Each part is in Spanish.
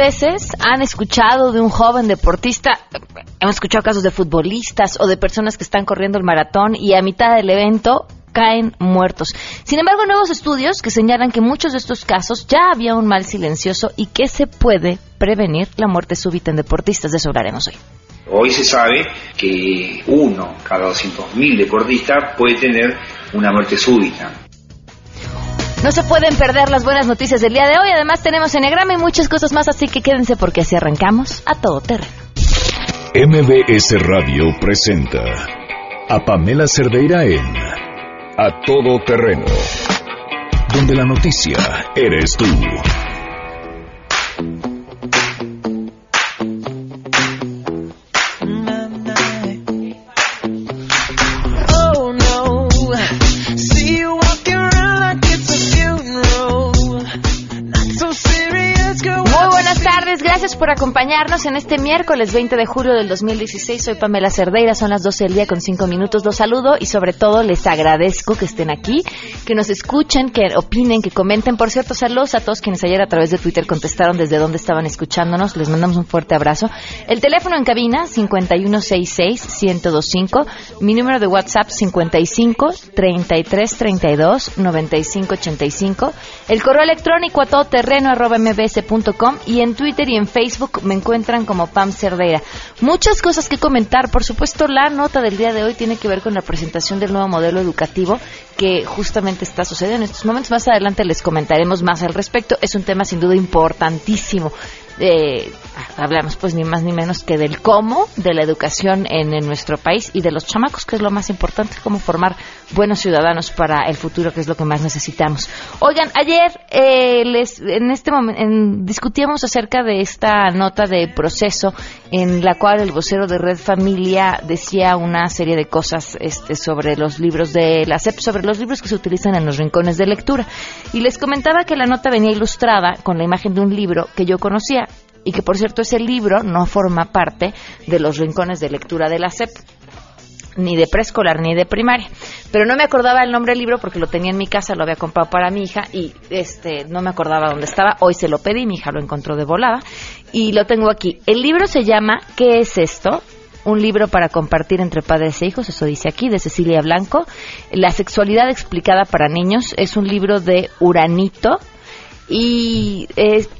veces han escuchado de un joven deportista, hemos escuchado casos de futbolistas o de personas que están corriendo el maratón y a mitad del evento caen muertos. Sin embargo, nuevos estudios que señalan que muchos de estos casos ya había un mal silencioso y que se puede prevenir la muerte súbita en deportistas. De eso hablaremos hoy. Hoy se sabe que uno cada 200.000 deportistas puede tener una muerte súbita. No se pueden perder las buenas noticias del día de hoy. Además tenemos enegrama y muchas cosas más, así que quédense porque así arrancamos a todo terreno. MBS Radio presenta a Pamela Cerdeira en A Todo Terreno, donde la noticia eres tú. Gracias por acompañarnos en este miércoles 20 de julio del 2016. Soy Pamela Cerdeira, son las 12 del día con 5 minutos. Los saludo y sobre todo les agradezco que estén aquí, que nos escuchen, que opinen, que comenten. Por cierto, saludos a todos quienes ayer a través de Twitter contestaron desde dónde estaban escuchándonos. Les mandamos un fuerte abrazo. El teléfono en cabina 5166-1025. Mi número de WhatsApp 55 33 32 95 85. El correo electrónico a todoterreno arroba mbs.com y en Twitter y en Facebook me encuentran como Pam Cerdeira. Muchas cosas que comentar. Por supuesto, la nota del día de hoy tiene que ver con la presentación del nuevo modelo educativo que justamente está sucediendo en estos momentos. Más adelante les comentaremos más al respecto. Es un tema sin duda importantísimo eh, hablamos pues ni más ni menos que del cómo de la educación en, nuestro país y de los chamacos, que es lo más importante, cómo formar buenos ciudadanos para el futuro, que es lo que más necesitamos. Oigan, ayer eh, les, en este momento discutíamos acerca de esta nota de proceso en la cual el vocero de Red Familia decía una serie de cosas este, sobre los libros de la SEP, sobre los libros que se utilizan en los rincones de lectura. Y les comentaba que la nota venía ilustrada con la imagen de un libro que yo conocía y que por cierto ese libro no forma parte de los rincones de lectura de la SEP ni de preescolar ni de primaria. Pero no me acordaba el nombre del libro porque lo tenía en mi casa, lo había comprado para mi hija y este no me acordaba dónde estaba. Hoy se lo pedí, mi hija lo encontró de volada y lo tengo aquí. El libro se llama ¿Qué es esto? Un libro para compartir entre padres e hijos, eso dice aquí, de Cecilia Blanco. La sexualidad explicada para niños es un libro de Uranito y es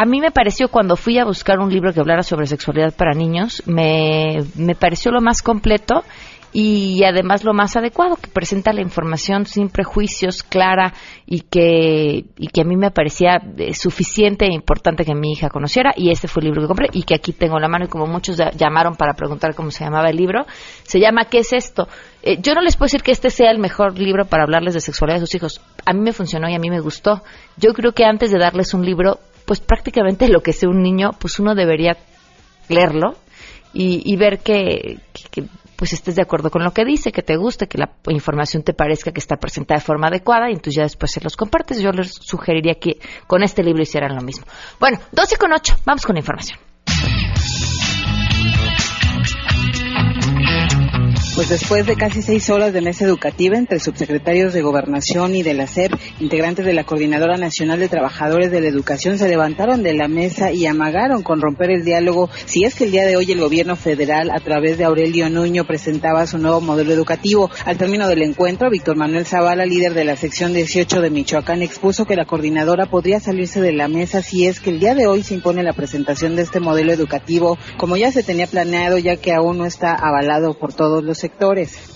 a mí me pareció cuando fui a buscar un libro que hablara sobre sexualidad para niños, me, me pareció lo más completo y además lo más adecuado, que presenta la información sin prejuicios, clara y que, y que a mí me parecía eh, suficiente e importante que mi hija conociera. Y este fue el libro que compré y que aquí tengo la mano y como muchos llamaron para preguntar cómo se llamaba el libro, se llama ¿Qué es esto? Eh, yo no les puedo decir que este sea el mejor libro para hablarles de sexualidad de sus hijos. A mí me funcionó y a mí me gustó. Yo creo que antes de darles un libro pues prácticamente lo que sea un niño, pues uno debería leerlo y, ver que, pues estés de acuerdo con lo que dice, que te guste, que la información te parezca que está presentada de forma adecuada y entonces ya después se los compartes. Yo les sugeriría que con este libro hicieran lo mismo. Bueno, 12 con 8, vamos con la información. Pues después de casi seis horas de mesa educativa entre subsecretarios de Gobernación y de la SEP, integrantes de la Coordinadora Nacional de Trabajadores de la Educación se levantaron de la mesa y amagaron con romper el diálogo si es que el día de hoy el gobierno federal, a través de Aurelio Nuño, presentaba su nuevo modelo educativo. Al término del encuentro, Víctor Manuel Zavala, líder de la sección 18 de Michoacán, expuso que la coordinadora podría salirse de la mesa si es que el día de hoy se impone la presentación de este modelo educativo, como ya se tenía planeado, ya que aún no está avalado por todos los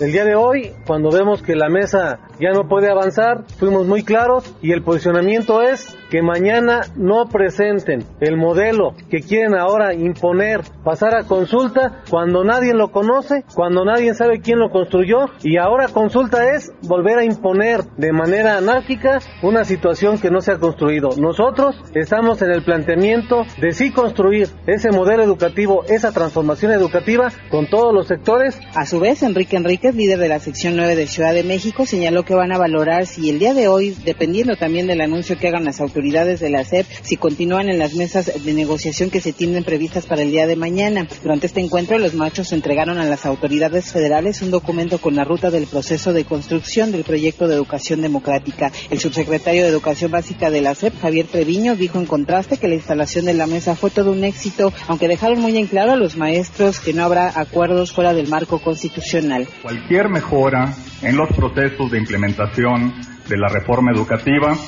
el día de hoy, cuando vemos que la mesa ya no puede avanzar, fuimos muy claros y el posicionamiento es que mañana no presenten el modelo que quieren ahora imponer, pasar a consulta cuando nadie lo conoce, cuando nadie sabe quién lo construyó y ahora consulta es volver a imponer de manera anárquica una situación que no se ha construido. Nosotros estamos en el planteamiento de sí construir ese modelo educativo, esa transformación educativa con todos los sectores. A su vez, Enrique Enríquez, líder de la sección 9 de Ciudad de México, señaló que van a valorar si el día de hoy, dependiendo también del anuncio que hagan las autoridades, autoridades de la SEP si continúan en las mesas de negociación que se tienen previstas para el día de mañana. Durante este encuentro, los machos entregaron a las autoridades federales un documento con la ruta del proceso de construcción del proyecto de educación democrática. El subsecretario de Educación Básica de la SEP, Javier Treviño, dijo en contraste que la instalación de la mesa fue todo un éxito, aunque dejaron muy en claro a los maestros que no habrá acuerdos fuera del marco constitucional. Cualquier mejora en los procesos de implementación de la reforma educativa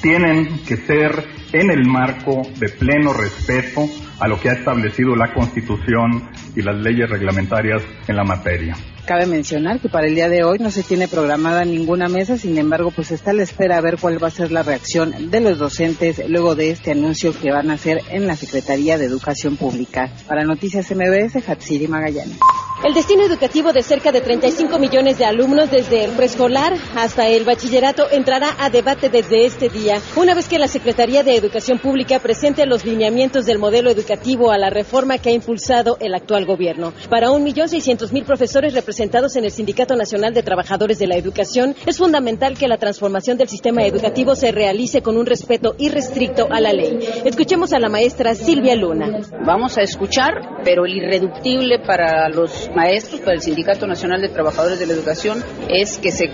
tienen que ser en el marco de pleno respeto a lo que ha establecido la Constitución y las leyes reglamentarias en la materia. Cabe mencionar que para el día de hoy no se tiene programada ninguna mesa, sin embargo, pues está a la espera a ver cuál va a ser la reacción de los docentes luego de este anuncio que van a hacer en la Secretaría de Educación Pública. Para Noticias MBS, Hatsiri Magallanes. El destino educativo de cerca de 35 millones de alumnos desde el preescolar hasta el bachillerato entrará a debate desde este día, una vez que la Secretaría de Educación Pública presente los lineamientos del modelo educativo a la reforma que ha impulsado el actual gobierno. Para 1.600.000 profesores representados en el Sindicato Nacional de Trabajadores de la Educación, es fundamental que la transformación del sistema educativo se realice con un respeto irrestricto a la ley. Escuchemos a la maestra Silvia Luna. Vamos a escuchar, pero el irreductible para los maestros, para el Sindicato Nacional de Trabajadores de la Educación, es que, se,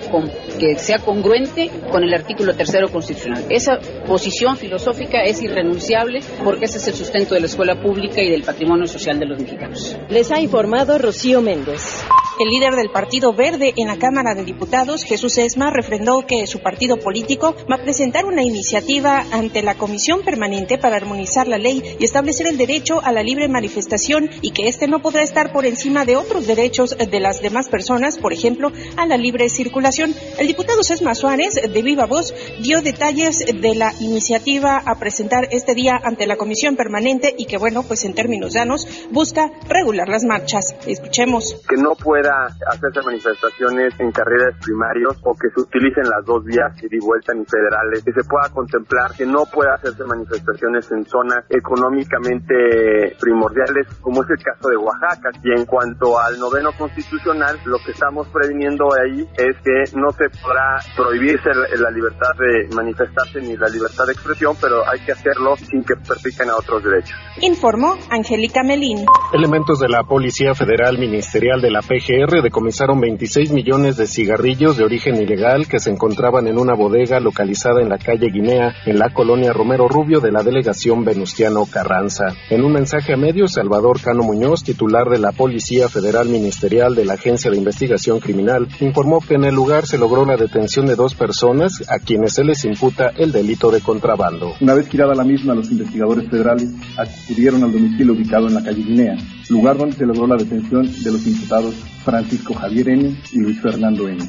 que sea congruente con el artículo tercero constitucional. Esa posición filosófica es irrenunciable porque ese es el sustento de la escuela pública y del patrimonio social de los mexicanos. Les ha informado Rocío Méndez. El líder del Partido Verde en la Cámara de Diputados, Jesús Esma, refrendó que su partido político va a presentar una iniciativa ante la Comisión Permanente para armonizar la ley y establecer el derecho a la libre manifestación y que este no podrá estar por encima de otros derechos de las demás personas, por ejemplo, a la libre circulación. El diputado Sesma Suárez, de viva voz, dio detalles de la iniciativa a presentar este día ante la Comisión Permanente y que, bueno, pues en términos llanos, busca regular las marchas. Escuchemos. Que no pueda hacerse manifestaciones en carreras primarios o que se utilicen las dos vías ida y vuelta ni federales, que se pueda contemplar que no pueda hacerse manifestaciones en zonas económicamente primordiales, como es el caso de Oaxaca. Y en cuanto al noveno constitucional, lo que estamos previniendo ahí es que no se podrá prohibirse la libertad de manifestarse ni la libertad de expresión, pero hay que hacerlo sin que perpiquen a otros derechos. Informó Angélica Melín. Elementos de la Policía Federal Ministerial de la PGR decomisaron 26 millones de cigarrillos de origen ilegal que se encontraban en una bodega localizada en la calle Guinea, en la colonia Romero Rubio de la delegación Venustiano Carranza. En un mensaje a medios, Salvador Cano Muñoz, titular de la Policía Federal Ministerial de la Agencia de Investigación Criminal, informó que en el lugar se logró la detención de dos personas a quienes se les imputa el delito de contrabando. Una vez girada la misma, los investigadores federales acudieron al domicilio ubicado en la calle Guinea, lugar donde se logró la detención de los imputados Francisco Javier N. y Luis Fernando N.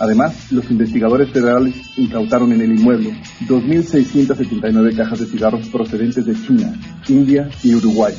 Además, los investigadores federales incautaron en el inmueble 2.679 cajas de cigarros procedentes de China, India y Uruguay.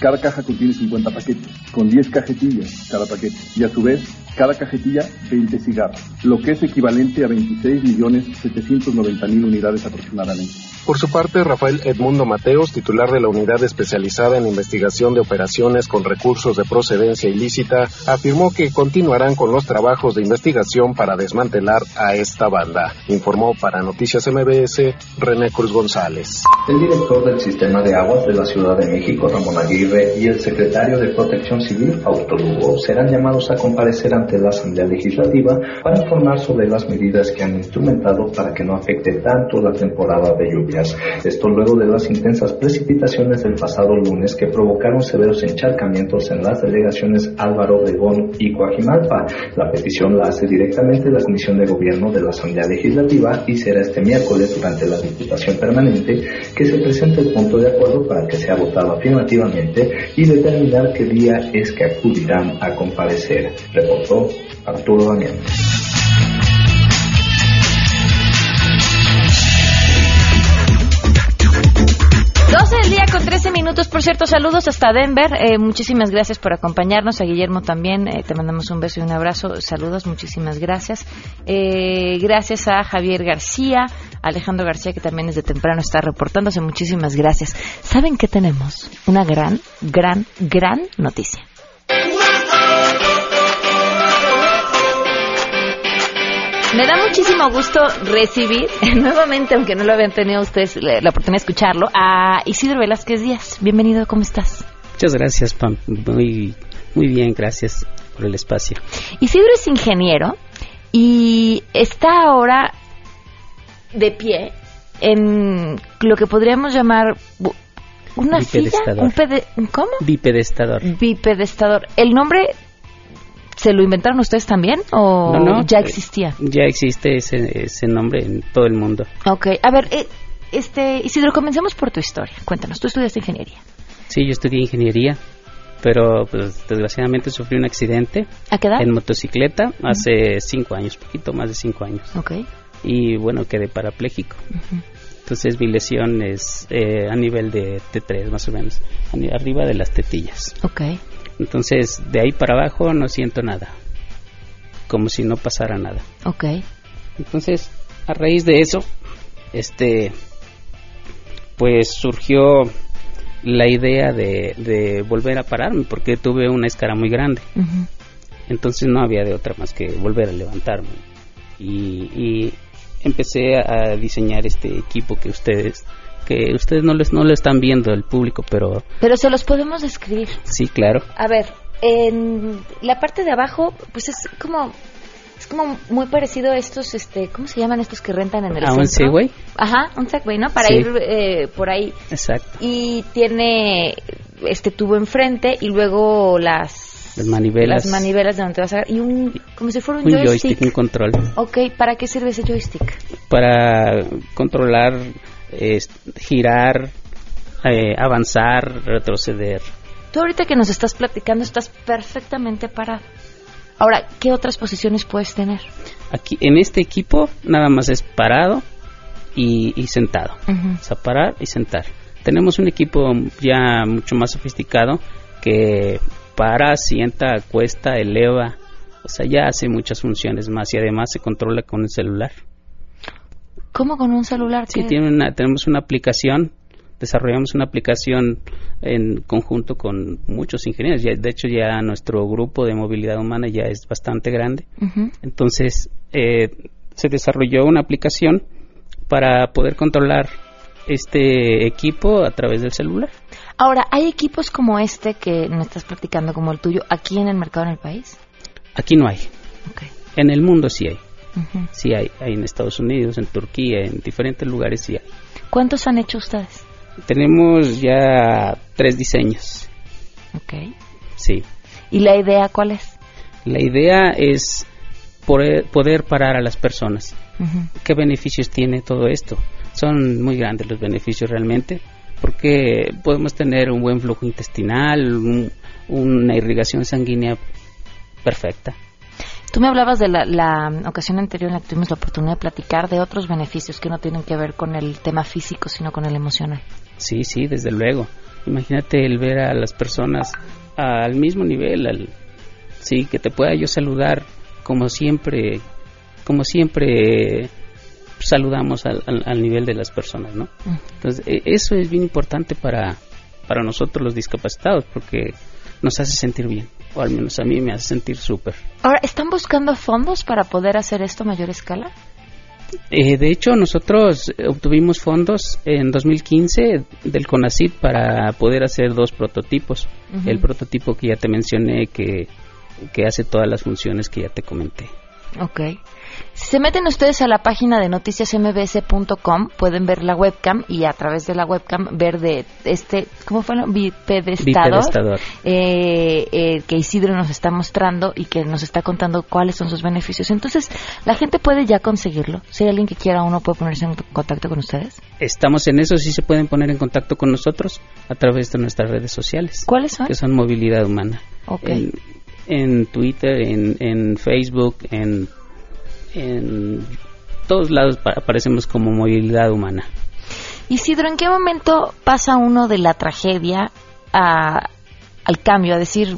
Cada caja contiene 50 paquetes, con 10 cajetillas cada paquete, y a su vez, cada cajetilla 20 cigarros, lo que es equivalente a 26.790.000 unidades aproximadamente. Por su parte, Rafael Edmundo Mateos, titular de la Unidad Especializada en Investigación de Operaciones con Recursos de Procedencia Ilícita, afirmó que continuarán con los trabajos de investigación para desmantelar a esta banda. Informó para Noticias MBS René Cruz González. El director del Sistema de Aguas de la Ciudad de México, Ramón Aguirre, y el secretario de Protección Civil, Fausto Lugo, serán llamados a comparecer ante la Asamblea Legislativa para informar sobre las medidas que han instrumentado para que no afecte tanto la temporada de lluvia esto luego de las intensas precipitaciones del pasado lunes que provocaron severos encharcamientos en las delegaciones Álvaro Obregón y Coajimalpa. La petición la hace directamente la Comisión de Gobierno de la Asamblea Legislativa y será este miércoles durante la Diputación Permanente que se presente el punto de acuerdo para que sea votado afirmativamente y determinar qué día es que acudirán a comparecer. Reportó Arturo Daniel. 12 del día con 13 minutos. Por cierto, saludos hasta Denver. Eh, muchísimas gracias por acompañarnos. A Guillermo también. Eh, te mandamos un beso y un abrazo. Saludos, muchísimas gracias. Eh, gracias a Javier García, Alejandro García, que también desde temprano está reportándose. Muchísimas gracias. ¿Saben qué tenemos? Una gran, gran, gran noticia. Me da muchísimo gusto recibir nuevamente, aunque no lo habían tenido ustedes la, la oportunidad de escucharlo, a Isidro Velázquez Díaz. Bienvenido, ¿cómo estás? Muchas gracias, Pam. Muy, muy bien, gracias por el espacio. Isidro es ingeniero y está ahora de pie en lo que podríamos llamar una silla, un pede- ¿cómo? Bipedestador. Bipedestador. ¿El nombre se lo inventaron ustedes también o No, no, ya eh, existía? Ya existe ese, ese nombre en todo el mundo. Ok, a ver, eh, este Isidro, comencemos por tu historia. Cuéntanos, tú estudiaste ingeniería. Sí, yo estudié ingeniería, pero pues desgraciadamente sufrí un accidente ¿A qué edad? en motocicleta hace cinco años, poquito más de cinco años. Ok. Y bueno, quedé parapléjico. Entonces mi lesión es eh, a nivel de T3 más o menos, arriba de las tetillas. Ok. Entonces de ahí para abajo no siento nada, como si no pasara nada. Ok. Entonces, a raíz de eso, este, pues surgió la idea de, de volver a pararme porque tuve una escara muy grande. Entonces no había de otra más que volver a levantarme. Y, y empecé a diseñar este equipo que ustedes, que ustedes no, les, no lo están viendo el público, pero Pero se los podemos describir. sí, claro. A ver, en la parte de abajo, pues es como es como muy parecido a estos, este, ¿cómo se llaman estos que rentan en el ¿A un? Segway? Ajá, un Segway, ¿no? Para Sí. ir eh, por ahí. Exacto. Y tiene este tubo enfrente y luego las Las manivelas. las manivelas de donde te vas a y un como si fuera un, un joystick. joystick, un control. Ok, ¿para qué sirve ese joystick? para controlar, eh, girar, eh, avanzar, retroceder. Tú ahorita que nos estás platicando estás perfectamente parado. Ahora, ¿qué otras posiciones puedes tener? Aquí en este equipo nada más es parado y, y sentado. Ujú. O sea, parar y sentar. Tenemos un equipo ya mucho más sofisticado que para, sienta, acuesta, eleva. O sea, ya hace muchas funciones más y además se controla con el celular. ¿Cómo con un celular? Sí, tiene una, tenemos una aplicación, desarrollamos una aplicación en conjunto con muchos ingenieros. Ya, de hecho, ya nuestro grupo de movilidad humana ya es bastante grande. Entonces, eh, se desarrolló una aplicación para poder controlar este equipo a través del celular. Ahora, ¿hay equipos como este que me estás platicando, como el tuyo, aquí en el mercado en el país? Aquí no hay. En el mundo sí hay. Sí hay. Hay en Estados Unidos, en Turquía, en diferentes lugares sí hay. ¿Cuántos han hecho ustedes? Tenemos ya tres diseños. Ok. Sí. ¿Y la idea cuál es? La idea es poder, poder parar a las personas. Ujú. ¿Qué beneficios tiene todo esto? Son muy grandes los beneficios realmente, porque podemos tener un buen flujo intestinal, un- una irrigación sanguínea perfecta. Tú me hablabas de la, la ocasión anterior en la que tuvimos la oportunidad de platicar de otros beneficios que no tienen que ver con el tema físico, sino con el emocional. Sí, sí, desde luego. Imagínate el ver a las personas al mismo nivel, al, sí, que te pueda yo saludar como siempre, como siempre saludamos al, al- al nivel de las personas, ¿no? Entonces, e- eso es bien importante para, para nosotros los discapacitados, porque nos hace sentir bien, o al menos a mí me hace sentir súper. Ahora, ¿están buscando fondos para poder hacer esto a mayor escala? Eh, de hecho, nosotros obtuvimos fondos en 2015 del CONACYT para poder hacer dos prototipos. El prototipo que ya te mencioné que, que hace todas las funciones que ya te comenté. Ok. Si se meten ustedes a la página de noticiasmbs.com, pueden ver la webcam y a través de la webcam ver de este, ¿cómo fue? Bipedestador. Bipedestador. eh, eh, que Isidro nos está mostrando y que nos está contando cuáles son sus beneficios. Entonces, la gente puede ya conseguirlo. Si hay alguien que quiera uno, puede ponerse en contacto con ustedes. Estamos en eso, sí se pueden poner en contacto con nosotros a través de nuestras redes sociales. ¿Cuáles son? Que son Movilidad Humana. Ok. En, en Twitter, en, en Facebook, en, en todos lados pa- aparecemos como Movilidad Humana. Isidro, ¿en qué momento pasa uno de la tragedia a- al cambio? A decir,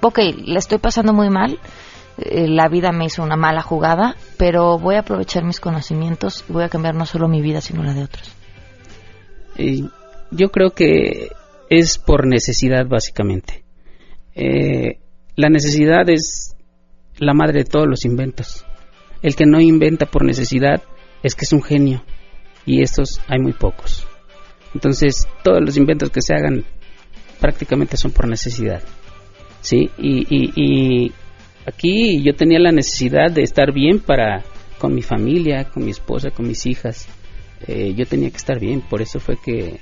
ok, la estoy pasando muy mal, eh, la vida me hizo una mala jugada, pero voy a aprovechar mis conocimientos y voy a cambiar no solo mi vida, sino la de otros. Eh, yo creo que es por necesidad básicamente. Eh, la necesidad es la madre de todos los inventos. el que no inventa por necesidad es que es un genio y estos hay muy pocos. Entonces, todos los inventos que se hagan prácticamente son por necesidad. ¿Sí? Y, y, aquí yo tenía la necesidad de estar bien para con mi familia, con mi esposa, con mis hijas. Eh, yo tenía que estar bien, por eso fue que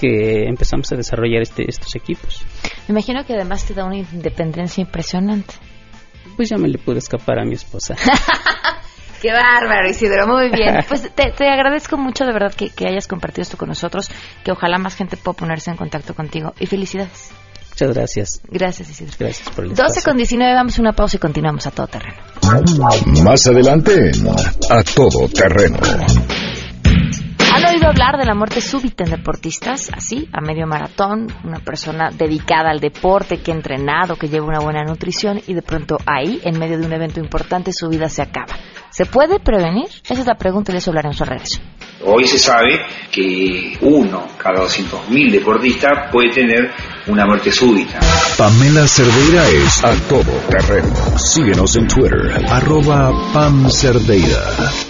que empezamos a desarrollar este, estos equipos. Me imagino que además te da una independencia impresionante. Pues ya me le pude escapar a mi esposa. Qué bárbaro, Isidro. Muy bien. Pues te, agradezco mucho de verdad que, hayas compartido esto con nosotros, que ojalá más gente pueda ponerse en contacto contigo. Y felicidades. Muchas gracias. Gracias, Isidro. Gracias por el 12 con 19, vamos a una pausa y continuamos a todo terreno. Más adelante, a todo terreno. ¿Han oído hablar de la muerte súbita en deportistas? Así, a medio maratón, una persona dedicada al deporte, que ha entrenado, que lleva una buena nutrición y de pronto ahí, en medio de un evento importante, su vida se acaba. ¿Se puede prevenir? Esa es la pregunta y les hablaré en su regreso. Hoy se sabe que uno cada 200.000 deportistas puede tener una muerte súbita. Pamela Cerdeira es a todo terreno. Síguenos en Twitter, arroba Pam Cerdeira.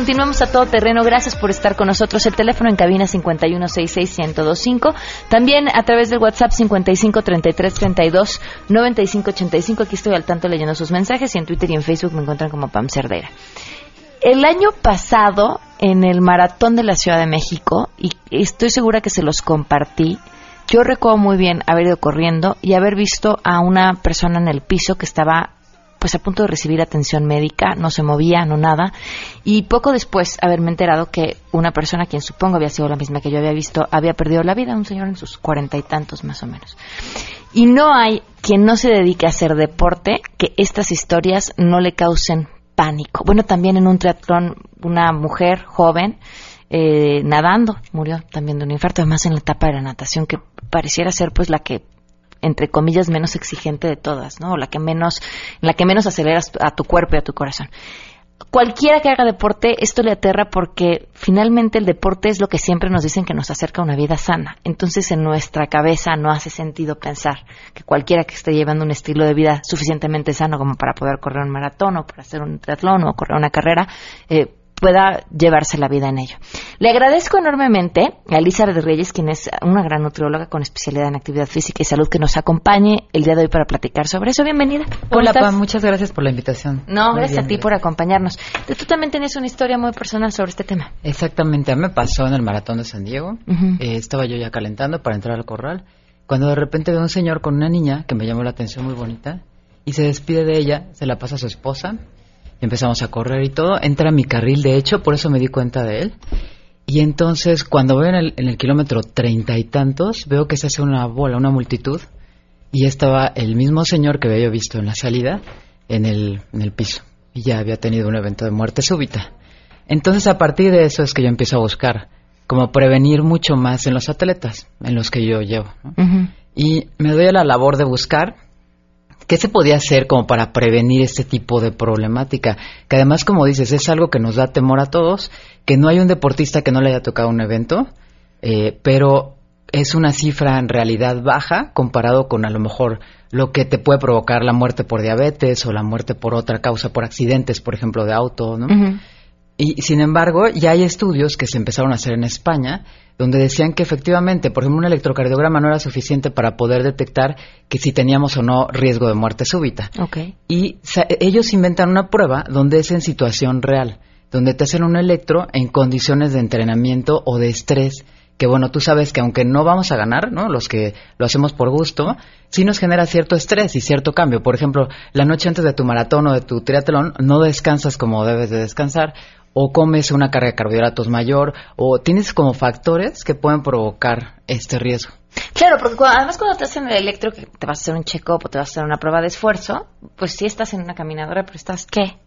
continuamos a todo terreno. Gracias por estar con nosotros. El teléfono en cabina 5166125. También a través del WhatsApp 5533329585. Aquí estoy al tanto leyendo sus mensajes y en Twitter y en Facebook me encuentran como Pam Cerdera. El año pasado, en el maratón de la Ciudad de México, y estoy segura que se los compartí, yo recuerdo muy bien haber ido corriendo y haber visto a una persona en el piso que estaba pues a punto de recibir atención médica, no se movía, no nada, y poco después haberme enterado que una persona, quien supongo había sido la misma que yo había visto, había perdido la vida, un señor en sus cuarenta y tantos más o menos. Y no hay quien no se dedique a hacer deporte que estas historias no le causen pánico. Bueno, también en un triatlón, una mujer joven, eh, nadando, murió también de un infarto, además en la etapa de la natación, que pareciera ser pues la que entre comillas, menos exigente de todas, ¿no? la que menos, la que menos aceleras a tu cuerpo y a tu corazón. Cualquiera que haga deporte, esto le aterra porque finalmente el deporte es lo que siempre nos dicen que nos acerca a una vida sana. Entonces en nuestra cabeza no hace sentido pensar que cualquiera que esté llevando un estilo de vida suficientemente sano como para poder correr un maratón o para hacer un triatlón o correr una carrera, eh, pueda llevarse la vida en ello. Le agradezco enormemente a Elizabeth Reyes, quien es una gran nutrióloga con especialidad en actividad física y salud, que nos acompañe el día de hoy para platicar sobre eso. Bienvenida. Hola, Pam, muchas gracias por la invitación. No, gracias a ti por acompañarnos. Tú también tienes una historia muy personal sobre este tema. Exactamente, a mí me pasó en el maratón de San Diego. Eh, estaba yo ya calentando para entrar al corral, cuando de repente veo un señor con una niña que me llamó la atención muy bonita y se despide de ella, se la pasa a su esposa empezamos a correr y todo, entra a mi carril, de hecho, por eso me di cuenta de él. Y entonces, cuando veo en el, en el kilómetro treinta y tantos, veo que se hace una bola, una multitud, y estaba el mismo señor que había visto en la salida en el, en el piso. Y ya había tenido un evento de muerte súbita. Entonces, a partir de eso es que yo empiezo a buscar como prevenir mucho más en los atletas, en los que yo llevo. Y me doy a la labor de buscar ¿Qué se podía hacer como para prevenir este tipo de problemática? Que además, como dices, es algo que nos da temor a todos, que no hay un deportista que no le haya tocado un evento, eh, pero es una cifra en realidad baja comparado con a lo mejor lo que te puede provocar la muerte por diabetes o la muerte por otra causa, por accidentes, por ejemplo, de auto, ¿no? Y sin embargo, ya hay estudios que se empezaron a hacer en España donde decían que efectivamente, por ejemplo, un electrocardiograma no era suficiente para poder detectar que si teníamos o no riesgo de muerte súbita. Y ellos inventan una prueba donde es en situación real, donde te hacen un electro en condiciones de entrenamiento o de estrés que bueno, tú sabes que aunque no vamos a ganar, ¿no? Los que lo hacemos por gusto, sí nos genera cierto estrés y cierto cambio. Por ejemplo, la noche antes de tu maratón o de tu triatlón no descansas como debes de descansar o comes una carga de carbohidratos mayor, o tienes como factores que pueden provocar este riesgo. Claro, porque además cuando te hacen el electro, que te vas a hacer un check-up o te vas a hacer una prueba de esfuerzo, pues sí estás en una caminadora, pero estás, ¿qué?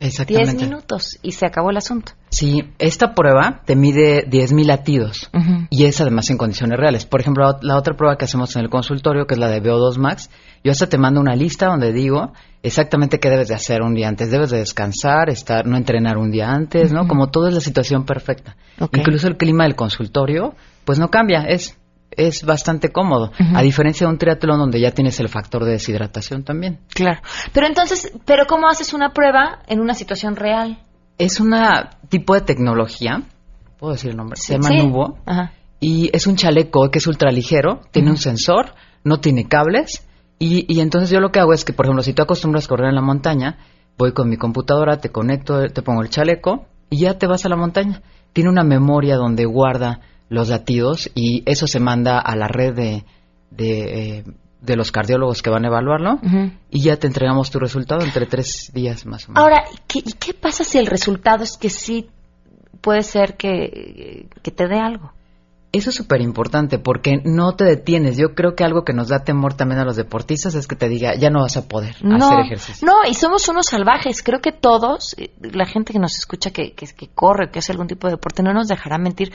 Exactamente. 10 minutos y se acabó el asunto. Sí, esta prueba te mide 10.000 latidos y es además en condiciones reales. Por ejemplo, la otra prueba que hacemos en el consultorio, que es la de VO2 Max, yo hasta te mando una lista donde digo exactamente qué debes de hacer un día antes. Debes de descansar, estar, no entrenar un día antes, ¿no? Como todo es la situación perfecta. Incluso el clima del consultorio, pues no cambia, es es bastante cómodo, a diferencia de un triatlón donde ya tienes el factor de deshidratación también. Claro. Pero entonces, ¿pero cómo haces una prueba en una situación real? Es un tipo de tecnología, puedo decir el nombre, se llama Nubo, y es un chaleco que es ultraligero, tiene un sensor, no tiene cables, y, y entonces yo lo que hago es que, por ejemplo, si tú acostumbras a correr en la montaña, voy con mi computadora, te conecto, te pongo el chaleco, y ya te vas a la montaña. Tiene una memoria donde guarda los latidos y eso se manda a la red de, de, eh, los cardiólogos que van a evaluarlo y ya te entregamos tu resultado entre tres días más o menos. Ahora, ¿qué, ¿y qué pasa si el resultado es que sí puede ser que, que te dé algo? Eso es súper importante porque no te detienes. Yo creo que algo que nos da temor también a los deportistas es que te diga, ya no vas a poder hacer ejercicio. No, y somos unos salvajes. Creo que todos, eh, la gente que nos escucha que, que, que corre, que hace algún tipo de deporte, no nos dejará mentir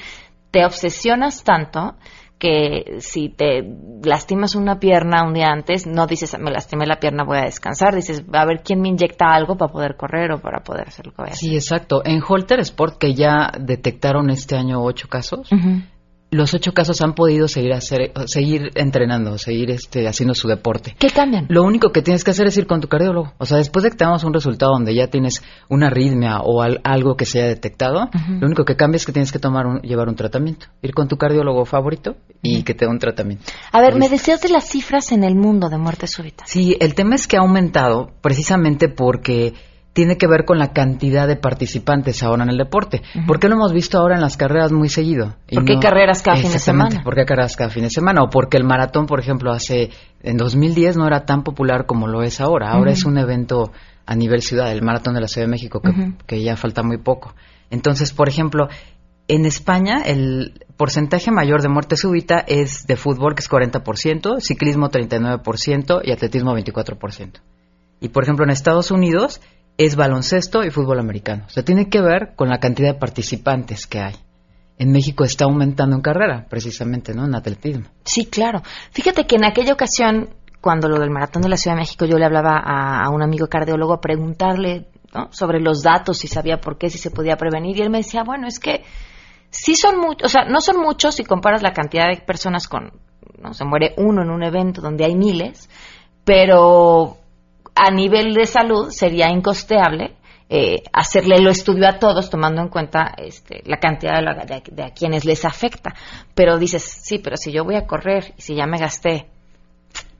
te obsesionas tanto que si te lastimas una pierna un día antes, no dices, me lastimé la pierna, voy a descansar, dices, a ver quién me inyecta algo para poder correr o para poder hacer lo que voy a hacer. Sí, exacto. En Holter Sport, que ya detectaron este año ocho casos, los ocho casos han podido seguir hacer, seguir entrenando, seguir este, haciendo su deporte. ¿Qué cambian? Lo único que tienes que hacer es ir con tu cardiólogo. O sea, después de que tengamos un resultado donde ya tienes una arritmia o algo que se haya detectado, lo único que cambia es que tienes que tomar un, llevar un tratamiento. Ir con tu cardiólogo favorito y que te dé un tratamiento. A ver, me decías de las cifras en el mundo de muerte súbita. Sí, el tema es que ha aumentado precisamente porque tiene que ver con la cantidad de participantes ahora en el deporte. ¿Por qué lo hemos visto ahora en las carreras muy seguido? ¿Por qué carreras cada fin de semana? ¿Por qué carreras cada fin de semana? O porque el maratón, por ejemplo, hace en 2010 no era tan popular como lo es ahora. Ahora es un evento a nivel ciudad, el maratón de la Ciudad de México, que, que ya falta muy poco. Entonces, por ejemplo, en España el porcentaje mayor de muerte súbita es de fútbol, que es 40%, ciclismo 39% y atletismo 24%. Y por ejemplo, en Estados Unidos es baloncesto y fútbol americano. O sea, tiene que ver con la cantidad de participantes que hay. En México está aumentando en carrera, precisamente, ¿no? En atletismo. Sí, claro. Fíjate que en aquella ocasión, cuando lo del maratón de la Ciudad de México, yo le hablaba a, un amigo cardiólogo a preguntarle sobre los datos, si sabía por qué, si se podía prevenir, y él me decía, bueno, es que sí son muchos, o sea, no son muchos si comparas la cantidad de personas con, no se muere uno en un evento donde hay miles, pero a nivel de salud sería incosteable eh, hacerle el estudio a todos tomando en cuenta este, la cantidad de, a quienes les afecta. Pero dices, sí, pero si yo voy a correr y si ya me gasté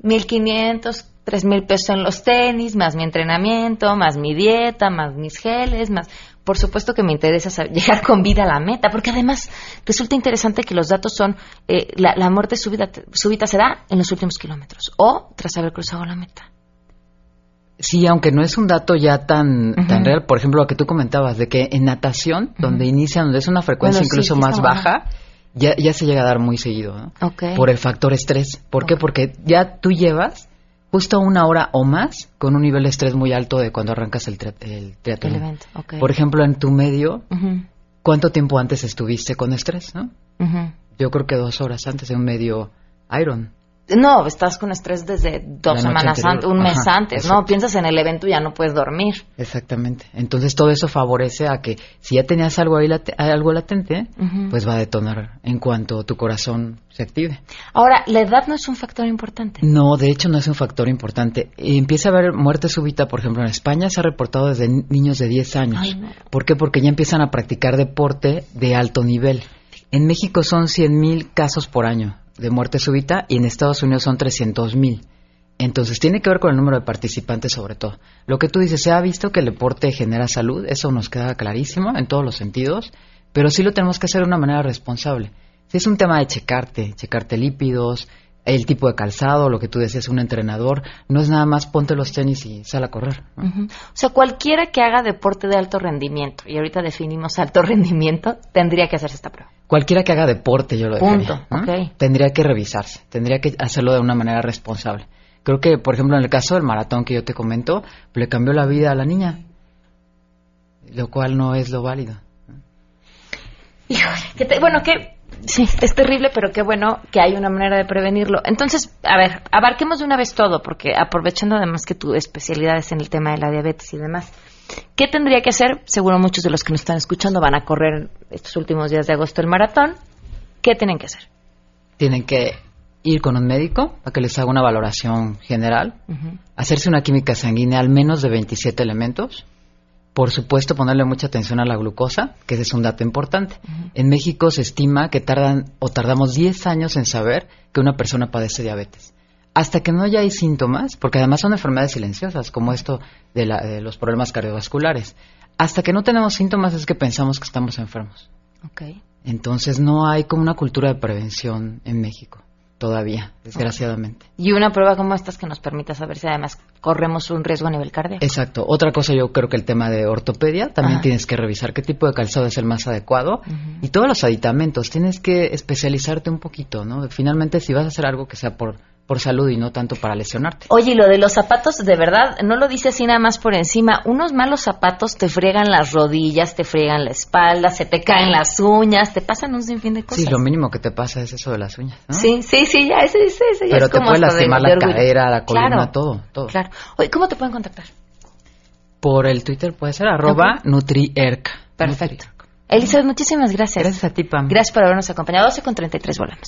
1.500, 3.000 pesos en los tenis, más mi entrenamiento, más mi dieta, más mis geles, más... Por supuesto que me interesa llegar con vida a la meta, porque además resulta interesante que los datos son, eh, la, la, muerte súbita, súbita se da en los últimos kilómetros o tras haber cruzado la meta. Sí, aunque no es un dato ya tan, tan real, por ejemplo, lo que tú comentabas, de que en natación, donde inicia, donde es una frecuencia incluso más baja, ya, ya se llega a dar muy seguido, ¿no? Por el factor estrés. ¿Por qué? Porque ya tú llevas justo una hora o más con un nivel de estrés muy alto de cuando arrancas el, el triatlón. Por ejemplo, en tu medio, ¿cuánto tiempo antes estuviste con estrés, no? Yo creo que dos horas antes de un medio Iron. No, estás con estrés desde dos semanas antes, un mes antes, ¿no? Piensas en el evento y ya no puedes dormir. Exactamente. Entonces todo eso favorece a que si ya tenías algo ahí algo latente, pues va a detonar en cuanto tu corazón se active. Ahora, ¿la edad no es un factor importante? No, de hecho no es un factor importante. Empieza a haber muerte súbita, por ejemplo, en España se ha reportado desde niños de 10 años. ¿Por qué? Porque ya empiezan a practicar deporte de alto nivel. En México son 100.000 casos por año de muerte súbita y en Estados Unidos son 300 mil. Entonces tiene que ver con el número de participantes sobre todo. Lo que tú dices, se ha visto que el deporte genera salud, eso nos queda clarísimo en todos los sentidos, pero sí lo tenemos que hacer de una manera responsable. Si es un tema de checarte, checarte lípidos, el tipo de calzado, lo que tú decías, un entrenador, no es nada más ponte los tenis y sal a correr. O sea, cualquiera que haga deporte de alto rendimiento, y ahorita definimos alto rendimiento, tendría que hacerse esta prueba. Cualquiera que haga deporte, yo lo Punto, dejaría. Tendría que revisarse, tendría que hacerlo de una manera responsable. Creo que, por ejemplo, en el caso del maratón que yo te comento, le cambió la vida a la niña, lo cual no es lo válido. Híjole, que te- bueno, que sí, es terrible, pero qué bueno que hay una manera de prevenirlo. Entonces, a ver, abarquemos de una vez todo, porque aprovechando además que tu especialidad es en el tema de la diabetes y demás, ¿qué tendría que hacer? Seguro muchos de los que nos están escuchando van a correr estos últimos días de agosto el maratón. ¿Qué tienen que hacer? Tienen que ir con un médico para que les haga una valoración general, hacerse una química sanguínea al menos de 27 elementos. Por supuesto, ponerle mucha atención a la glucosa, que ese es un dato importante. En México se estima que tardan o tardamos 10 años en saber que una persona padece diabetes. Hasta que no ya hay síntomas, porque además son enfermedades silenciosas, como esto de, la- de los problemas cardiovasculares. Hasta que no tenemos síntomas es que pensamos que estamos enfermos. Ok. Entonces no hay como una cultura de prevención en México, todavía, desgraciadamente. Y una prueba como estas que nos permita saber si además corremos un riesgo a nivel cardíaco. Exacto. Otra cosa yo creo que el tema de ortopedia, también Ajá. tienes que revisar qué tipo de calzado es el más adecuado y todos los aditamentos, tienes que especializarte un poquito, ¿no? Finalmente si vas a hacer algo que sea por, por salud y no tanto para lesionarte. Oye, y lo de los zapatos, de verdad, no lo dice así nada más por encima. Unos malos zapatos te friegan las rodillas, te friegan la espalda, se te caen las uñas, te pasan un sinfín de cosas. Sí, lo mínimo que te pasa es eso de las uñas, ¿no? Sí, sí, sí, ya, ese, ese, ese ya Pero es te como puede de- lastimar de la orgullo. cadera, la columna, Claro, todo, todo. Claro. Oye, ¿cómo te pueden contactar? Por el Twitter puede ser arroba NutriErc. Perfecto. Elizabeth, muchísimas gracias. Gracias a ti, Pam. Gracias por habernos acompañado. 12 con 33 volvemos.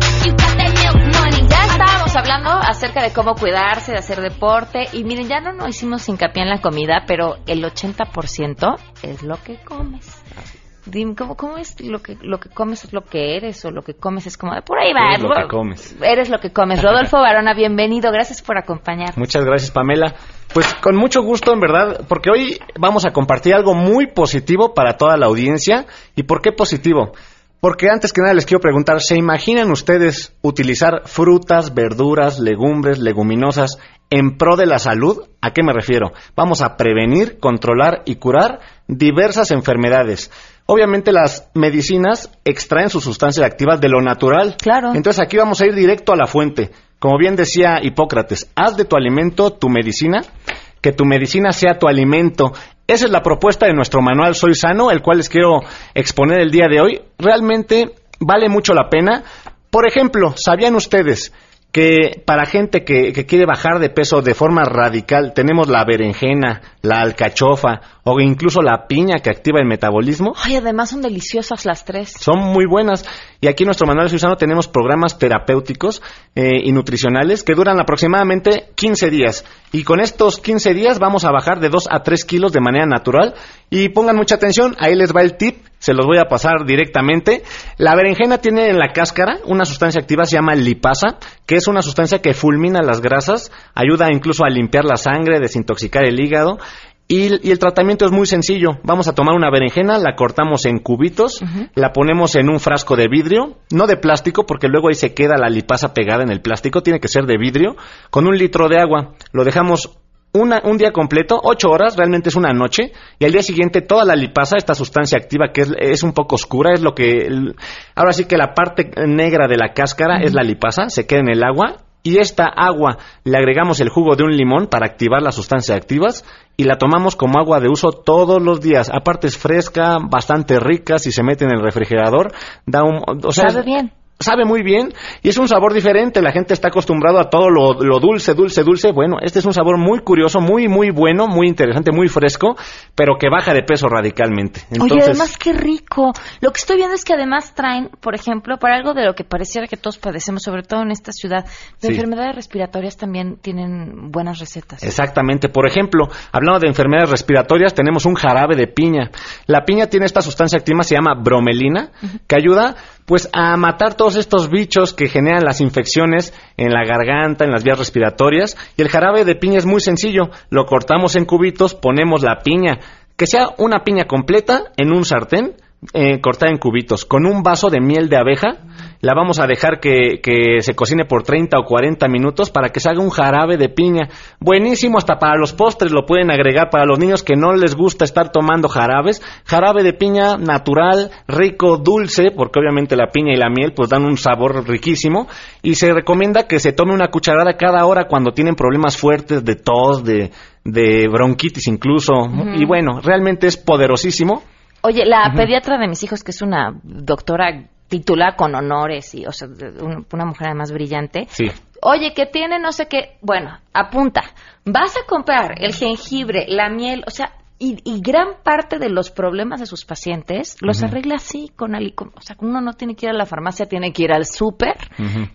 Estábamos hablando acerca de cómo cuidarse, de hacer deporte. Y miren, ya no nos hicimos hincapié en la comida, pero el 80% es lo que comes. Dime, ¿cómo, ¿cómo es lo que, lo que comes es lo que eres o lo que comes es como... Por ahí va. Eres lo que comes. Eres lo que comes. Rodolfo Barona, bienvenido. Gracias por acompañarnos. Muchas gracias, Pamela. Pues con mucho gusto, en verdad, porque hoy vamos a compartir algo muy positivo para toda la audiencia. ¿Y por qué positivo? Porque antes que nada les quiero preguntar, ¿se imaginan ustedes utilizar frutas, verduras, legumbres, leguminosas en pro de la salud? ¿A qué me refiero? Vamos a prevenir, controlar y curar diversas enfermedades. Obviamente las medicinas extraen sus sustancias activas de lo natural. Claro. Entonces aquí vamos a ir directo a la fuente. Como bien decía Hipócrates, haz de tu alimento tu medicina, que tu medicina sea tu alimento. Esa es la propuesta de nuestro manual Soy Sano, el cual les quiero exponer el día de hoy. Realmente vale mucho la pena. Por ejemplo, ¿sabían ustedes que para gente que, que quiere bajar de peso de forma radical tenemos la berenjena, la alcachofa o incluso la piña que activa el metabolismo? Ay, además son deliciosas las tres. Son muy buenas. Y aquí en nuestro manual Susano tenemos programas terapéuticos eh, y nutricionales que duran aproximadamente 15 días. Y con estos 15 días vamos a bajar de 2 a 3 kilos de manera natural. Y pongan mucha atención, ahí les va el tip, se los voy a pasar directamente. La berenjena tiene en la cáscara una sustancia activa, se llama lipasa, que es una sustancia que fulmina las grasas, ayuda incluso a limpiar la sangre, desintoxicar el hígado. Y, y el tratamiento es muy sencillo. Vamos a tomar una berenjena, la cortamos en cubitos, la ponemos en un frasco de vidrio, no de plástico, porque luego ahí se queda la lipasa pegada en el plástico, tiene que ser de vidrio, con un litro de agua. Lo dejamos una- un día completo, ocho horas, realmente es una noche, y al día siguiente toda la lipasa, esta sustancia activa que es, es un poco oscura, es lo que... el- ahora sí que la parte negra de la cáscara es la lipasa, se queda en el agua, y esta agua le agregamos el jugo de un limón para activar las sustancias activas y la tomamos como agua de uso todos los días. Aparte es fresca, bastante rica, si se mete en el refrigerador, da un... O sea, Sabe bien. Sabe muy bien y es un sabor diferente. La gente está acostumbrado a todo lo, dulce, dulce, dulce. Bueno, este es un sabor muy curioso, muy, muy bueno, muy interesante, muy fresco, pero que baja de peso radicalmente. Entonces, Oye, además, qué rico. Lo que estoy viendo es que además traen, por ejemplo, para algo de lo que pareciera que todos padecemos, sobre todo en esta ciudad, de enfermedades respiratorias también tienen buenas recetas. Exactamente. Por ejemplo, hablando de enfermedades respiratorias, tenemos un jarabe de piña. La piña tiene esta sustancia activa, se llama bromelina, que ayuda pues a matar todos estos bichos que generan las infecciones en la garganta, en las vías respiratorias. Y el jarabe de piña es muy sencillo. Lo cortamos en cubitos, ponemos la piña, que sea una piña completa en un sartén, eh, cortada en cubitos, con un vaso de miel de abeja la vamos a dejar que, se cocine por 30 o 40 minutos para que se haga un jarabe de piña. Buenísimo, hasta para los postres lo pueden agregar para los niños que no les gusta estar tomando jarabes. Jarabe de piña natural, rico, dulce, porque obviamente la piña y la miel pues dan un sabor riquísimo. Y se recomienda que se tome una cucharada cada hora cuando tienen problemas fuertes de tos, de, de bronquitis incluso. Y bueno, realmente es poderosísimo. Oye, la pediatra de mis hijos, que es una doctora titular con honores y, o sea, una mujer además brillante. Sí. Oye, que tiene no sé qué. Bueno, apunta. Vas a comprar el jengibre, la miel, o sea, y, gran parte de los problemas de sus pacientes los arregla así, con, o sea, uno no tiene que ir a la farmacia, tiene que ir al súper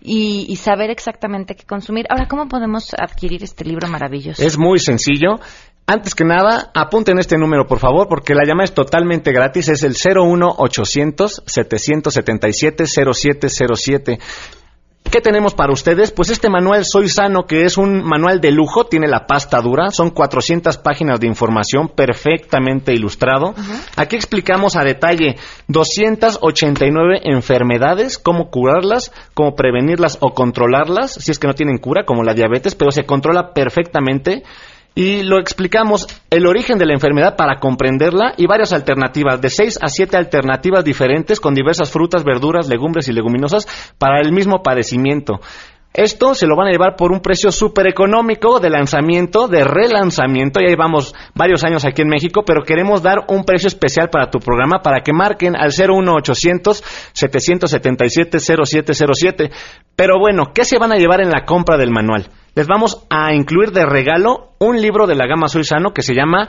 y, y, saber exactamente qué consumir. Ahora, ¿cómo podemos adquirir este libro maravilloso? Es muy sencillo. Antes que nada, apunten este número, por favor, porque la llamada es totalmente gratis. Es el 01800 777 0707. ¿Qué tenemos para ustedes? Pues este manual Soy Sano, que es un manual de lujo, tiene la pasta dura, son 400 páginas de información perfectamente ilustrado. Aquí explicamos a detalle 289 enfermedades, cómo curarlas, cómo prevenirlas o controlarlas, si es que no tienen cura, como la diabetes, pero se controla perfectamente y lo explicamos el origen de la enfermedad para comprenderla y varias alternativas, de seis a siete alternativas diferentes con diversas frutas, verduras, legumbres y leguminosas para el mismo padecimiento. Esto se lo van a llevar por un precio súper económico de lanzamiento, de relanzamiento. Ya llevamos varios años aquí en México, pero queremos dar un precio especial para tu programa para que marquen al 01800 777 0707. Pero bueno, ¿qué se van a llevar en la compra del manual? Les vamos a incluir de regalo un libro de la gama Soy Sano que se llama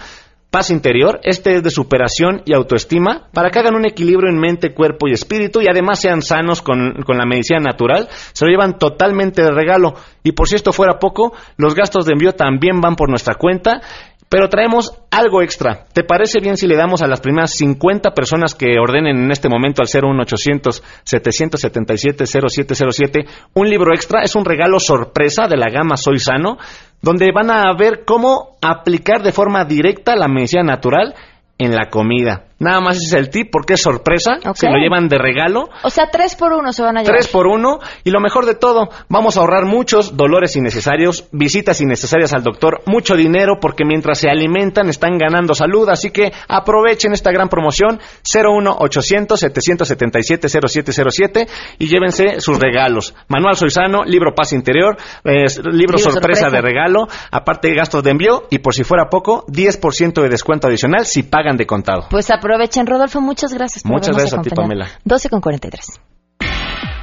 Paz Interior. Este es de superación y autoestima para que hagan un equilibrio en mente, cuerpo y espíritu y además sean sanos con, con, la medicina natural. Se lo llevan totalmente de regalo. Y por si esto fuera poco, los gastos de envío también van por nuestra cuenta pero traemos algo extra. ¿Te parece bien si le damos a las primeras 50 personas que ordenen en este momento al 01800 777 0707 un libro extra? Es un regalo sorpresa de la gama Soy Sano, donde van a ver cómo aplicar de forma directa la medicina natural en la comida. Nada más ese es el tip porque es sorpresa. Se lo llevan de regalo. O sea, tres por uno se van a llevar. Tres por uno. Y lo mejor de todo, vamos a ahorrar muchos dolores innecesarios, visitas innecesarias al doctor, mucho dinero porque mientras se alimentan están ganando salud. Así que aprovechen esta gran promoción 01800 777 0707 y llévense sus regalos. Manual Soy Sano, libro Paz Interior, libro, sorpresa, de regalo, aparte de gastos de envío y por si fuera poco, 10% de descuento adicional si pagan de contado. Pues aprovechen. Rodolfo, muchas gracias por Muchas gracias a ti, Pamela. 12 con 43.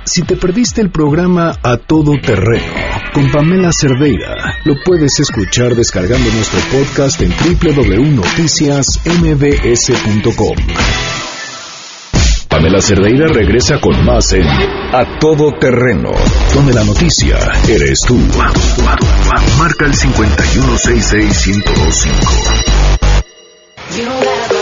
Si te perdiste el programa A Todo Terreno con Pamela Cerdeira, lo puedes escuchar descargando nuestro podcast en www.noticiasmbs.com. Pamela Cerdeira regresa con más en A Todo Terreno, donde la noticia eres tú. Marca el 5166125.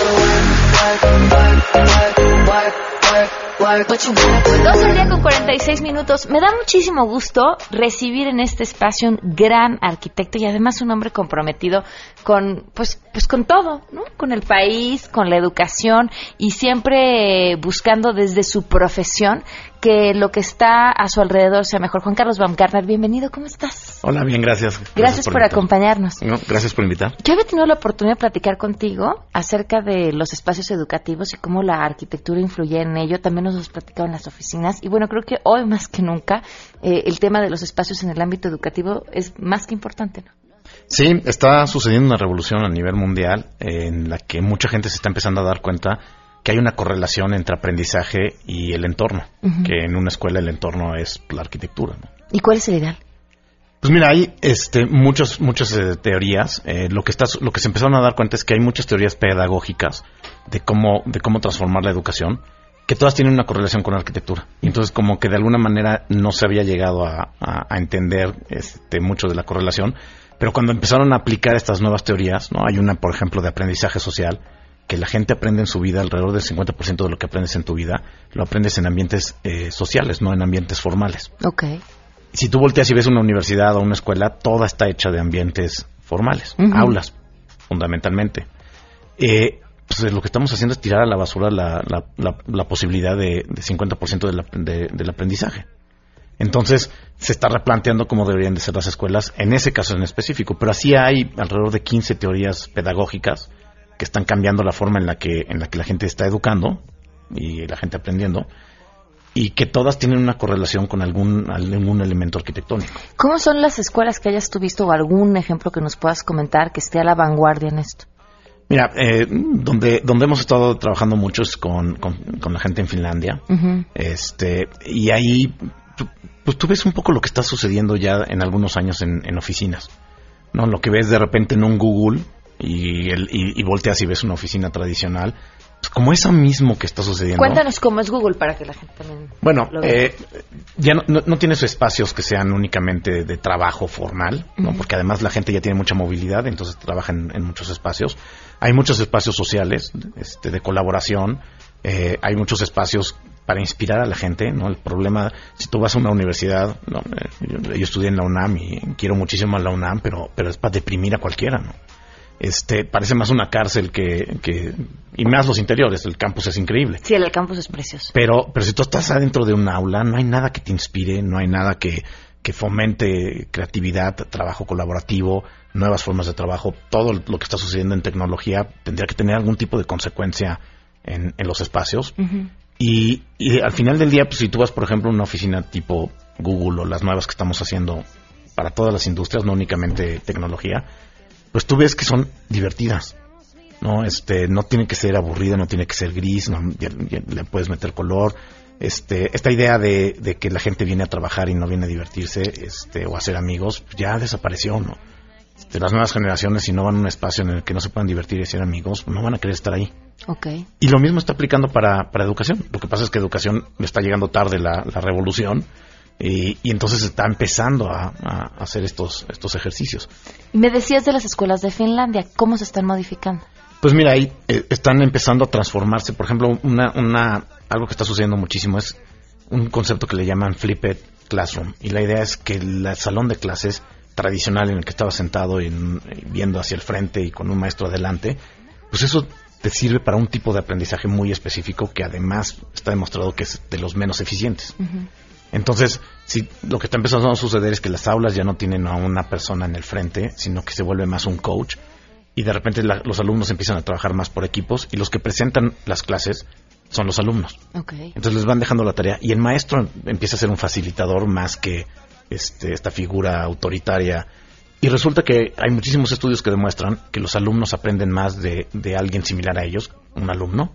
12 al día con 46 minutos. Me da muchísimo gusto recibir en este espacio un gran arquitecto y además un hombre comprometido con, pues, pues con todo, ¿no? Con el país, con la educación y siempre buscando desde su profesión que lo que está a su alrededor sea mejor. Juan Carlos Baumgartner, bienvenido, ¿cómo estás? Hola, bien, gracias. Gracias, por, acompañarnos. gracias por invitar. Yo había tenido la oportunidad de platicar contigo acerca de los espacios educativos y cómo la arquitectura influye en ello. También nos has platicado en las oficinas. Y bueno, creo que hoy más que nunca eh, el tema de los espacios en el ámbito educativo es más que importante, ¿no? Sí, está sucediendo una revolución a nivel mundial en la que mucha gente se está empezando a dar cuenta que hay una correlación entre aprendizaje y el entorno, que en una escuela el entorno es la arquitectura. ¿no? ¿Y cuál es el ideal? Pues mira, hay este, muchos, muchas eh, teorías. Eh, lo, que está, lo que se empezaron a dar cuenta es que hay muchas teorías pedagógicas de cómo, de cómo transformar la educación, que todas tienen una correlación con la arquitectura. Y entonces como que de alguna manera no se había llegado a, entender este, mucho de la correlación, pero cuando empezaron a aplicar estas nuevas teorías, ¿no? hay una, por ejemplo, de aprendizaje social, que la gente aprende en su vida, alrededor del 50% de lo que aprendes en tu vida, lo aprendes en ambientes eh, sociales, no en ambientes formales Ok. Si tú volteas y ves una universidad o una escuela, toda está hecha de ambientes formales, aulas, fundamentalmente. Eh, pues lo que estamos haciendo es tirar a la basura la, la- la- la posibilidad de, de 50% del, ap- de- del aprendizaje. Entonces, se está replanteando cómo deberían de ser las escuelas en ese caso en específico. Pero así hay alrededor de 15 teorías pedagógicas que están cambiando la forma en la que, en la, que la gente está educando y la gente aprendiendo y que todas tienen una correlación con algún, algún elemento arquitectónico. ¿Cómo son las escuelas que hayas tú visto o algún ejemplo que nos puedas comentar que esté a la vanguardia en esto? Mira, eh, donde, donde hemos estado trabajando mucho es con, con, con la gente en Finlandia. Este Y ahí, pues tú ves un poco lo que está sucediendo ya en algunos años en, en oficinas. ¿no? Lo que ves de repente en un Google y, el, y, y volteas y ves una oficina tradicional. Como eso mismo que está sucediendo. Cuéntanos cómo es Google para que la gente también Bueno, lo vea. eh, ya no, no, no tienes espacios que sean únicamente de trabajo formal, ¿no? Porque además la gente ya tiene mucha movilidad, entonces trabaja en, en muchos espacios. Hay muchos espacios sociales, este, de colaboración, eh, hay muchos espacios para inspirar a la gente, ¿no? El problema, si tú vas a una universidad, ¿no? Eh, yo, yo estudié en la UNAM y quiero muchísimo a la UNAM, pero, pero es para deprimir a cualquiera, ¿no? Este, parece más una cárcel que, que, y más los interiores, el campus es increíble. Sí, el campus es precioso. Pero, pero si tú estás adentro de un aula, no hay nada que te inspire, no hay nada que, que fomente creatividad, trabajo colaborativo, nuevas formas de trabajo. Todo lo que está sucediendo en tecnología tendría que tener algún tipo de consecuencia en, en los espacios. Y, y al final del día, pues si tú vas, por ejemplo, a una oficina tipo Google o las nuevas que estamos haciendo para todas las industrias, no únicamente tecnología, pues tú ves que son divertidas. No, este, no tiene que ser aburrida, no tiene que ser gris, no, ya- ya le puedes meter color. Este, esta idea de, de que la gente viene a trabajar y no viene a divertirse, este, o a hacer amigos, ya desapareció, ¿no? Este, las nuevas generaciones, si no van a un espacio en el que no se puedan divertir y hacer amigos, no van a querer estar ahí. Ok. Y lo mismo está aplicando para, para educación. Lo que pasa es que educación le está llegando tarde la, la revolución y, y entonces está empezando a, a hacer estos, estos ejercicios. Me decías de las escuelas de Finlandia, ¿cómo se están modificando? Pues mira, ahí eh, están empezando a transformarse. Por ejemplo, una, una, algo que está sucediendo muchísimo es un concepto que le llaman flipped classroom. Y la idea es que el salón de clases tradicional en el que estaba sentado y, y viendo hacia el frente y con un maestro adelante, pues eso te sirve para un tipo de aprendizaje muy específico que además está demostrado que es de los menos eficientes. Entonces, si lo que está empezando a suceder es que las aulas ya no tienen a una persona en el frente, sino que se vuelve más un coach y de repente la- los alumnos empiezan a trabajar más por equipos y los que presentan las clases son los alumnos. Ok. Entonces les van dejando la tarea y el maestro empieza a ser un facilitador más que este, esta figura autoritaria. Y resulta que hay muchísimos estudios que demuestran que los alumnos aprenden más de, de alguien similar a ellos, un alumno,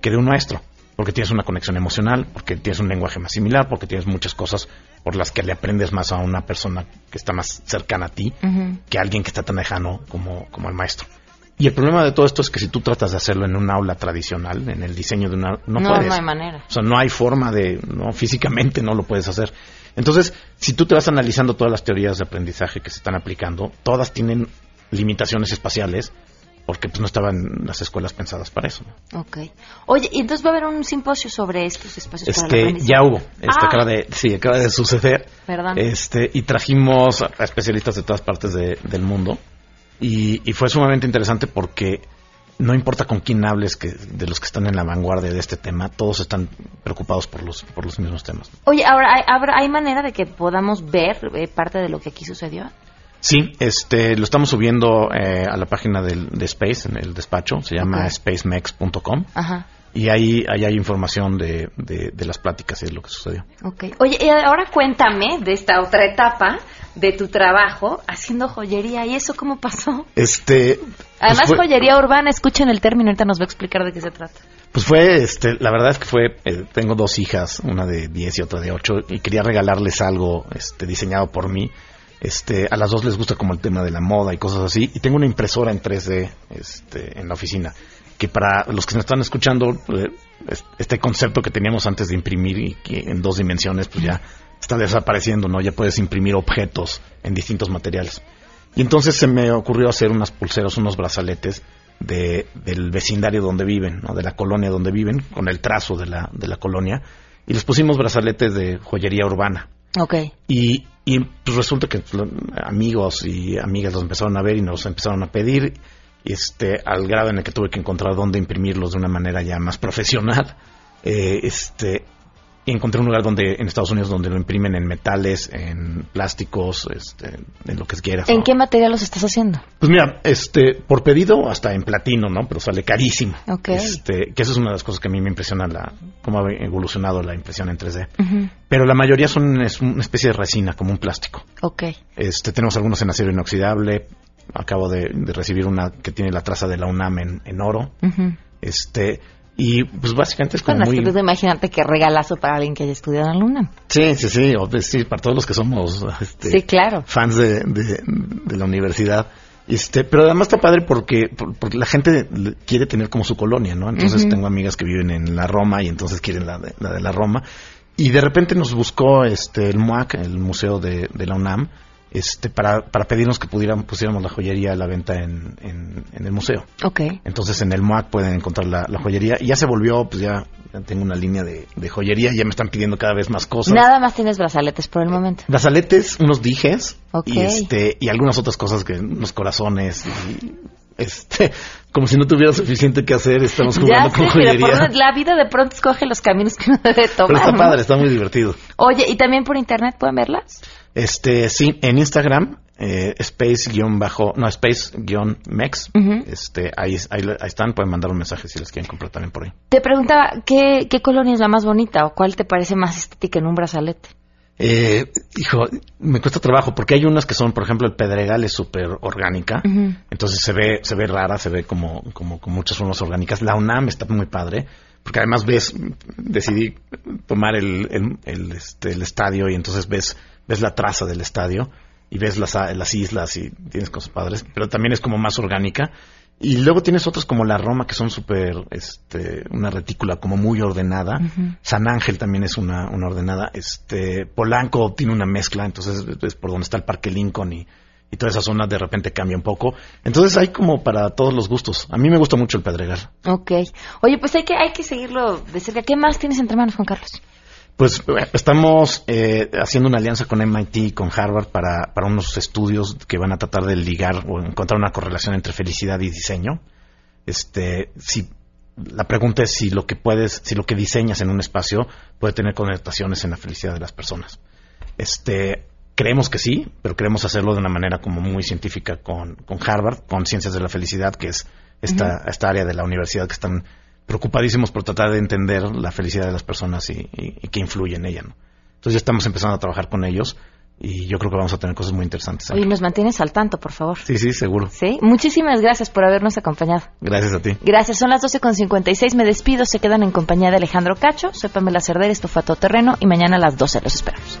que de un maestro. Porque tienes una conexión emocional, porque tienes un lenguaje más similar, porque tienes muchas cosas por las que le aprendes más a una persona que está más cercana a ti que alguien que está tan lejano como, como el maestro. Y el problema de todo esto es que si tú tratas de hacerlo en un aula tradicional, en el diseño de una... No, No, puedes. no hay manera. O sea, no hay forma de... no Físicamente no lo puedes hacer. Entonces, si tú te vas analizando todas las teorías de aprendizaje que se están aplicando, todas tienen limitaciones espaciales porque pues no estaban las escuelas pensadas para eso. ¿no? Ok. Oye, y entonces va a haber un simposio sobre estos espacios para Este, aprendizaje? ya hubo, este, Ah, acaba de, sí, acaba de suceder. Perdón. Este, y trajimos a especialistas de todas partes de- del mundo. Y, y fue sumamente interesante porque no importa con quién hables que, de los que están en la vanguardia de este tema, todos están preocupados por los, por los mismos temas. Oye, ahora, ¿hay, ¿hay manera de que podamos ver eh, parte de lo que aquí sucedió? Sí, este, lo estamos subiendo eh, a la página del, de Space, en el despacho, se llama Ok. spacemex.com. Ajá. Y ahí, ahí hay información de, de, de las pláticas y de lo que sucedió. Ok. Oye, y ahora cuéntame de esta otra etapa de tu trabajo haciendo joyería. ¿Y eso cómo pasó? Este, Además, pues fue- joyería urbana, escuchen el término, ahorita nos va a explicar de qué se trata. Pues fue, este, la verdad es que fue, eh, tengo dos hijas, una de 10 y otra de 8, y quería regalarles algo este, diseñado por mí. Este, a las dos les gusta como el tema de la moda y cosas así, y tengo una impresora en 3D este, en la oficina, que para los que nos están escuchando, eh, este concepto que teníamos antes de imprimir y que en dos dimensiones, pues ya está desapareciendo, ¿no? Ya puedes imprimir objetos en distintos materiales. Y entonces se me ocurrió hacer unas pulseras, unos brazaletes de, del vecindario donde viven, ¿no? de la colonia donde viven, con el trazo de la, de la colonia, y les pusimos brazaletes de joyería urbana. Ok. Y, y pues resulta que pues, amigos y amigas los empezaron a ver y nos empezaron a pedir, este, al grado en el que tuve que encontrar dónde imprimirlos de una manera ya más profesional. Eh, este, encontré un lugar donde en Estados Unidos donde lo imprimen en metales, en plásticos, este, en lo que quieras. ¿En qué material los estás haciendo? Pues mira, este, por pedido hasta en platino, ¿no? Pero sale carísimo. Ok. Este, que eso es una de las cosas que a mí me impresiona la, cómo ha evolucionado la impresión en 3D. Pero la mayoría son es una especie de resina, como un plástico. Ok. Este, tenemos algunos en acero inoxidable. Acabo de, de recibir una que tiene la traza de la UNAM en, en oro. Ujú. Este, y pues básicamente es como Bueno, es muy... que tú imagínate qué regalazo para alguien que haya estudiado en la UNAM. Sí, sí, sí, o- pues, sí, para todos los que somos este, Sí, claro. fans de, de- de la universidad. Este, pero además está padre porque, por- porque la gente quiere tener como su colonia, ¿no? Entonces tengo amigas que viven en la Roma y entonces quieren la de la, de la Roma. Y de repente nos buscó este el MUAC, el Museo de, de la UNAM, este, para, para pedirnos que pudieran, pusiéramos la joyería a la venta en, en, en el museo. Ok. Entonces en el MOAC pueden encontrar la, la joyería. Y ya se volvió, pues ya, ya tengo una línea de, de joyería, ya me están pidiendo cada vez más cosas. Nada más tienes brazaletes por el momento. Brazaletes, unos dijes Ok. y este y algunas otras cosas que unos corazones y este como si no tuviera suficiente que hacer, estamos Ya jugando sé, con joyería. por la vida de pronto escoge los caminos que uno debe tomar. Pero está ¿no? padre, está muy divertido. Oye, ¿y también por internet pueden verlas? Este, sí, en Instagram, eh, space-bajo, no, space-mex, Ujú. este, ahí, ahí, ahí están, pueden mandar un mensaje si les quieren comprar también por ahí. Te preguntaba, ¿qué, ¿qué colonia es la más bonita o cuál te parece más estética en un brazalete? Eh, hijo, me cuesta trabajo porque hay unas que son, por ejemplo, el Pedregal es súper orgánica, entonces se ve, se ve rara, se ve como, como con muchas formas orgánicas. La UNAM está muy padre, porque además ves, decidí tomar el, el, el, este, el estadio y entonces ves, ves la traza del estadio y ves las, las islas y tienes cosas padres, pero también es como más orgánica. Y luego tienes otras como la Roma que son súper, este, una retícula como muy ordenada. San Ángel también es una, una ordenada. Este, Polanco tiene una mezcla, entonces es por donde está el Parque Lincoln y, y toda esa zona de repente cambia un poco. Entonces hay como para todos los gustos. A mí me gusta mucho el Pedregal. Ok. Oye, pues hay que, hay que seguirlo de cerca. ¿Qué más tienes entre manos, Juan Carlos? Pues eh, estamos eh, haciendo una alianza con MIT y con Harvard para, para unos estudios que van a tratar de ligar o encontrar una correlación entre felicidad y diseño. Este, si la pregunta es si lo que puedes, si lo que diseñas en un espacio puede tener connotaciones en la felicidad de las personas. Este, creemos que sí, pero queremos hacerlo de una manera como muy científica con, con Harvard, con Ciencias de la Felicidad, que es esta, esta área de la universidad que están preocupadísimos por tratar de entender la felicidad de las personas y, y, y qué influye en ella. ¿no? Entonces ya estamos empezando a trabajar con ellos y yo creo que vamos a tener cosas muy interesantes. ahí. Oye, nos mantienes al tanto, por favor. Sí, sí, seguro. Sí. Muchísimas gracias por habernos acompañado. Gracias a ti. Gracias, son las 12.56, me despido, se quedan en compañía de Alejandro Cacho, soy Pamela Cerder, esto fue a todo terreno y mañana a las 12 los esperamos.